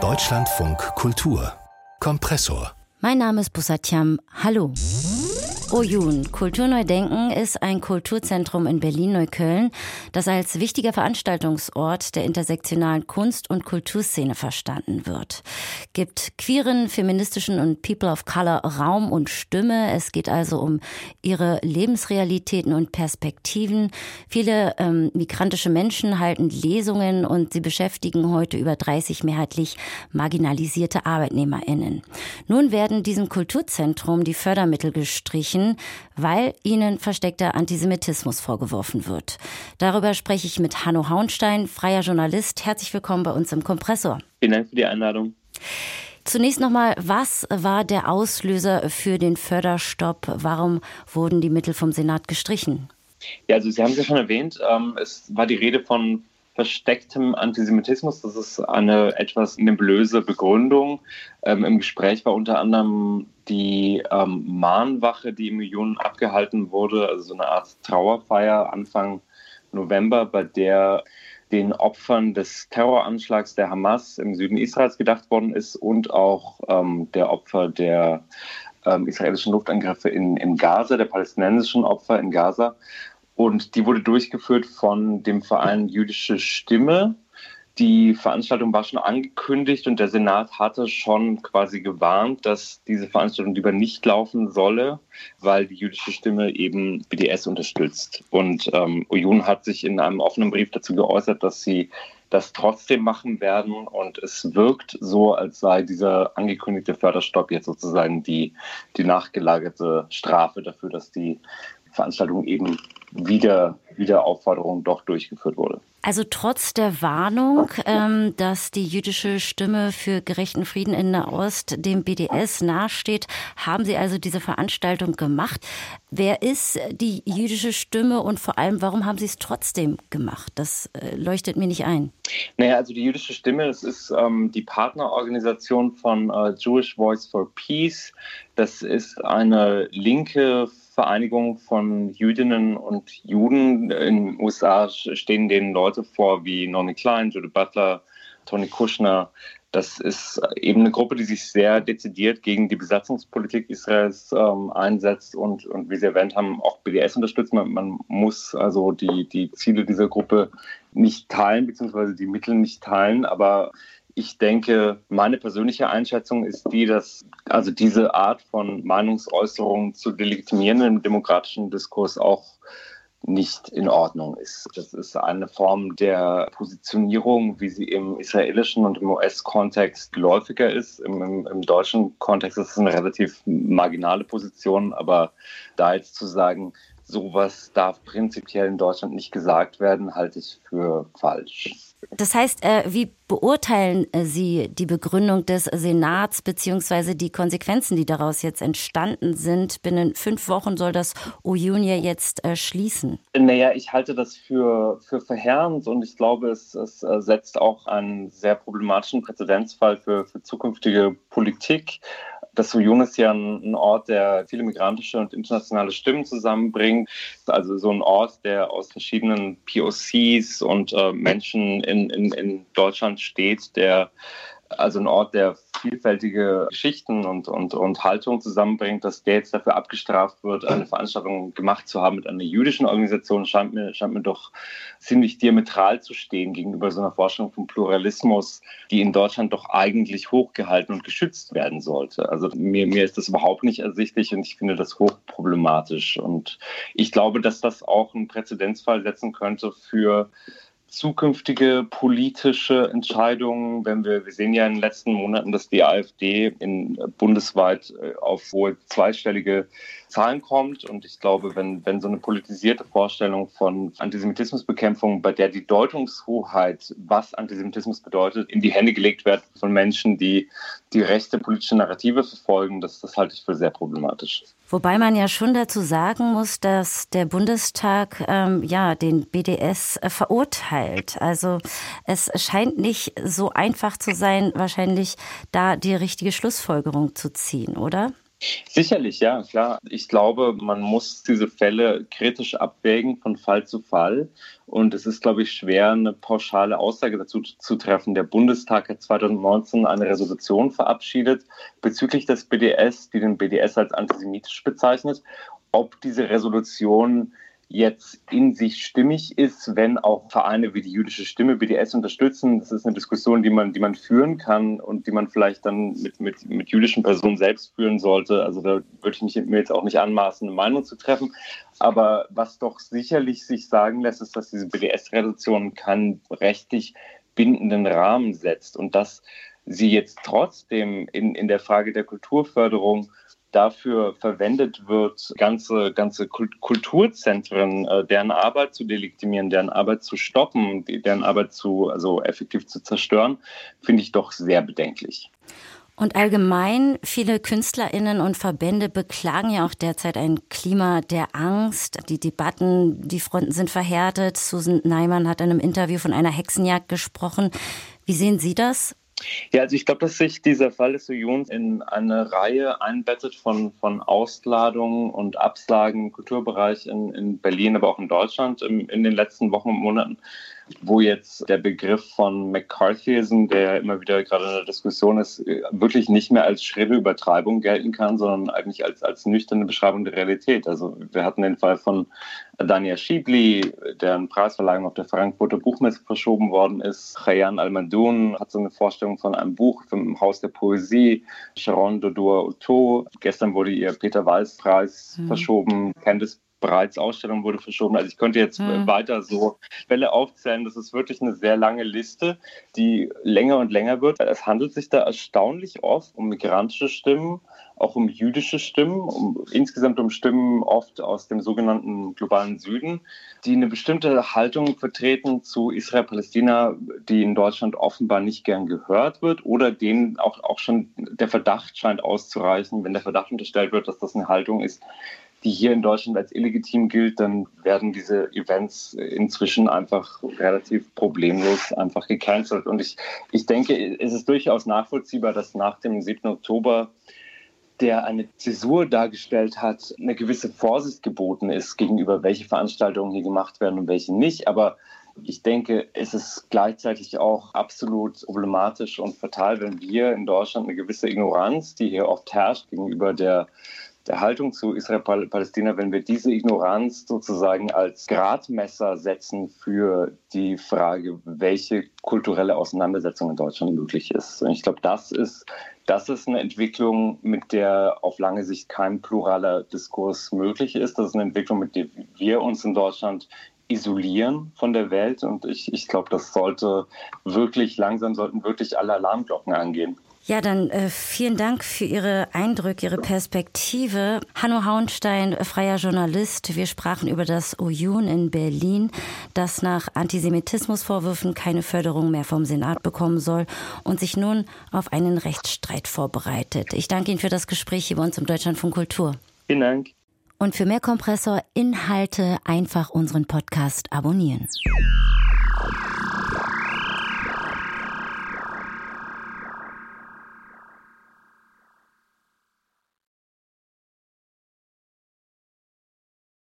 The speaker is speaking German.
Deutschlandfunk Kultur Kompressor. Mein Name ist Busatjam. Hallo. Oyun, Kulturneudenken ist ein Kulturzentrum in Berlin-Neukölln, das als wichtiger Veranstaltungsort der intersektionalen Kunst- und Kulturszene verstanden wird. Gibt queeren, feministischen und People of Color Raum und Stimme. Es geht also um ihre Lebensrealitäten und Perspektiven. Viele ähm, migrantische Menschen halten Lesungen und sie beschäftigen heute über 30 mehrheitlich marginalisierte ArbeitnehmerInnen. Nun werden diesem Kulturzentrum die Fördermittel gestrichen sprechen, weil ihnen versteckter Antisemitismus vorgeworfen wird. Darüber spreche ich mit Hanno Hauenstein, freier Journalist. Herzlich willkommen bei uns im Kompressor. Vielen Dank für die Einladung. Zunächst nochmal, was war der Auslöser für den Förderstopp? Warum wurden die Mittel vom Senat gestrichen? Ja, also Sie haben es ja schon erwähnt, ähm, es war die Rede von verstecktem Antisemitismus. Das ist eine etwas nebulöse Begründung. Ähm, Im Gespräch war unter anderem die ähm, Mahnwache, die im Juni abgehalten wurde, also so eine Art Trauerfeier Anfang November, bei der den Opfern des Terroranschlags der Hamas im Süden Israels gedacht worden ist und auch ähm, der Opfer der ähm, israelischen Luftangriffe in, in Gaza, der palästinensischen Opfer in Gaza. Und die wurde durchgeführt von dem Verein Jüdische Stimme. Die Veranstaltung war schon angekündigt und der Senat hatte schon quasi gewarnt, dass diese Veranstaltung lieber nicht laufen solle, weil die jüdische Stimme eben BDS unterstützt. Und ähm, Oyun hat sich in einem offenen Brief dazu geäußert, dass sie das trotzdem machen werden. Und es wirkt so, als sei dieser angekündigte Förderstopp jetzt sozusagen die, die nachgelagerte Strafe dafür, dass die Veranstaltung eben wieder, Aufforderung doch durchgeführt wurde. Also trotz der Warnung, ähm, dass die jüdische Stimme für gerechten Frieden in Nahost dem BDS nahesteht, haben Sie also diese Veranstaltung gemacht. Wer ist die jüdische Stimme und vor allem, warum haben Sie es trotzdem gemacht? Das äh, leuchtet mir nicht ein. Naja, also die jüdische Stimme, das ist ähm, die Partnerorganisation von äh, Jewish Voice for Peace. Das ist eine linke Vereinigung von Jüdinnen und Juden. In den USA stehen denen Leute vor wie Nonny Klein, Judith Butler, Tony Kushner. Das ist eben eine Gruppe, die sich sehr dezidiert gegen die Besatzungspolitik Israels ähm, einsetzt und, und wie Sie erwähnt haben, auch BDS unterstützt. Man, man muss also die, die Ziele dieser Gruppe nicht teilen, beziehungsweise die Mittel nicht teilen, aber ich denke, meine persönliche Einschätzung ist die, dass also diese Art von Meinungsäußerung zu delegitimieren im demokratischen Diskurs auch nicht in Ordnung ist. Das ist eine Form der Positionierung, wie sie im israelischen und im US-Kontext geläufiger ist. Im, im, Im, deutschen Kontext ist es eine relativ marginale Position, aber da jetzt zu sagen, sowas darf prinzipiell in Deutschland nicht gesagt werden, halte ich für falsch. Das heißt, äh, wie beurteilen äh, Sie die Begründung des Senats beziehungsweise die Konsequenzen, die daraus jetzt entstanden sind? Binnen fünf Wochen soll das OUNIA jetzt äh, schließen. Naja, ich halte das für, für verheerend und ich glaube, es, es setzt auch einen sehr problematischen Präzedenzfall für, für zukünftige Politik. Das Suyun ist ja ein, Ort, der viele migrantische und internationale Stimmen zusammenbringt. Also so ein Ort, der aus verschiedenen POCs und äh, Menschen in, in, in Deutschland steht, der also ein Ort, der vielfältige Geschichten und, und, und Haltungen zusammenbringt, dass der jetzt dafür abgestraft wird, eine Veranstaltung gemacht zu haben mit einer jüdischen Organisation, scheint mir, scheint mir doch ziemlich diametral zu stehen gegenüber so einer Forschung von Pluralismus, die in Deutschland doch eigentlich hochgehalten und geschützt werden sollte. Also mir, mir ist das überhaupt nicht ersichtlich und ich finde das hochproblematisch. Und ich glaube, dass das auch einen Präzedenzfall setzen könnte für zukünftige politische Entscheidungen, wenn wir, wir sehen ja in den letzten Monaten, dass die AfD in bundesweit äh, auf wohl zweistellige Zahlen kommt. Und ich glaube, wenn, wenn so eine politisierte Vorstellung von Antisemitismusbekämpfung, bei der die Deutungshoheit, was Antisemitismus bedeutet, in die Hände gelegt wird von Menschen, die die rechte politische Narrative verfolgen, das, das halte ich für sehr problematisch. Wobei man ja schon dazu sagen muss, dass der Bundestag ähm, ja den BDS äh, verurteilt. Also es scheint nicht so einfach zu sein, wahrscheinlich da die richtige Schlussfolgerung zu ziehen, oder? Sicherlich, ja, klar. Ich glaube, man muss diese Fälle kritisch abwägen von Fall zu Fall. Und es ist, glaube ich, schwer, eine pauschale Aussage dazu zu treffen. Der Bundestag hat 2019 eine Resolution verabschiedet bezüglich des BDS, die den BDS als antisemitisch bezeichnet. Ob diese Resolution jetzt in sich stimmig ist, wenn auch Vereine wie die jüdische Stimme BDS unterstützen. Das ist eine Diskussion, die man, die man führen kann und die man vielleicht dann mit, mit, mit jüdischen Personen selbst führen sollte. Also da würde ich mich, mir jetzt auch nicht anmaßen, eine Meinung zu treffen. Aber was doch sicherlich sich sagen lässt, ist, dass diese BDS-Reduktion keinen rechtlich bindenden Rahmen setzt und dass sie jetzt trotzdem in, in der Frage der Kulturförderung dafür verwendet wird, ganze, ganze Kulturzentren, äh, deren Arbeit zu delegitimieren, deren Arbeit zu stoppen, deren Arbeit zu, also effektiv zu zerstören, finde ich doch sehr bedenklich. Und allgemein, viele KünstlerInnen und Verbände beklagen ja auch derzeit ein Klima der Angst. Die Debatten, die Fronten sind verhärtet. Susan Neimann hat in einem Interview von einer Hexenjagd gesprochen. Wie sehen Sie das? Ja, also ich glaube, dass sich dieser Fall des Unions in eine Reihe einbettet von, von Ausladungen und Absagen im Kulturbereich in, in Berlin, aber auch in Deutschland in, in den letzten Wochen und Monaten wo jetzt der Begriff von McCarthyism, der immer wieder gerade in der Diskussion ist, wirklich nicht mehr als schrille Übertreibung gelten kann, sondern eigentlich als, als nüchterne Beschreibung der Realität. Also wir hatten den Fall von Dania Schiebli, deren Preisverleihung auf der Frankfurter Buchmesse verschoben worden ist. Chayan Almadoun hat so eine Vorstellung von einem Buch vom Haus der Poesie. Sharon Dodua Otto. Gestern wurde ihr Peter Walz Preis mhm. verschoben. Candice bereits Ausstellung wurde verschoben. Also ich könnte jetzt hm. weiter so Fälle aufzählen. Das ist wirklich eine sehr lange Liste, die länger und länger wird. Es handelt sich da erstaunlich oft um migrantische Stimmen, auch um jüdische Stimmen, um, insgesamt um Stimmen oft aus dem sogenannten globalen Süden, die eine bestimmte Haltung vertreten zu Israel-Palästina, die in Deutschland offenbar nicht gern gehört wird oder denen auch, auch schon der Verdacht scheint auszureichen, wenn der Verdacht unterstellt wird, dass das eine Haltung ist, die hier in Deutschland als illegitim gilt, dann werden diese Events inzwischen einfach relativ problemlos einfach gecancelt. Und ich, ich denke, es ist durchaus nachvollziehbar, dass nach dem 7. Oktober der eine Zäsur dargestellt hat, eine gewisse Vorsicht geboten ist gegenüber, welche Veranstaltungen hier gemacht werden und welche nicht. Aber ich denke, es ist gleichzeitig auch absolut problematisch und fatal, wenn wir in Deutschland eine gewisse Ignoranz, die hier oft herrscht gegenüber der der Haltung zu Israel-Palästina, wenn wir diese Ignoranz sozusagen als Gradmesser setzen für die Frage, welche kulturelle Auseinandersetzung in Deutschland möglich ist. Und ich glaube, das ist, das ist eine Entwicklung, mit der auf lange Sicht kein pluraler Diskurs möglich ist. Das ist eine Entwicklung, mit der wir uns in Deutschland isolieren von der Welt. Und ich, ich glaube, das sollte wirklich langsam, sollten wirklich alle Alarmglocken angehen. Ja, dann äh, vielen Dank für Ihre Eindrücke, Ihre Perspektive. Hanno Hauenstein, freier Journalist. Wir sprachen über das OJUN in Berlin, das nach Antisemitismusvorwürfen keine Förderung mehr vom Senat bekommen soll und sich nun auf einen Rechtsstreit vorbereitet. Ich danke Ihnen für das Gespräch hier bei uns im Deutschlandfunk Kultur. Vielen Dank. Und für mehr Kompressor-Inhalte einfach unseren Podcast abonnieren.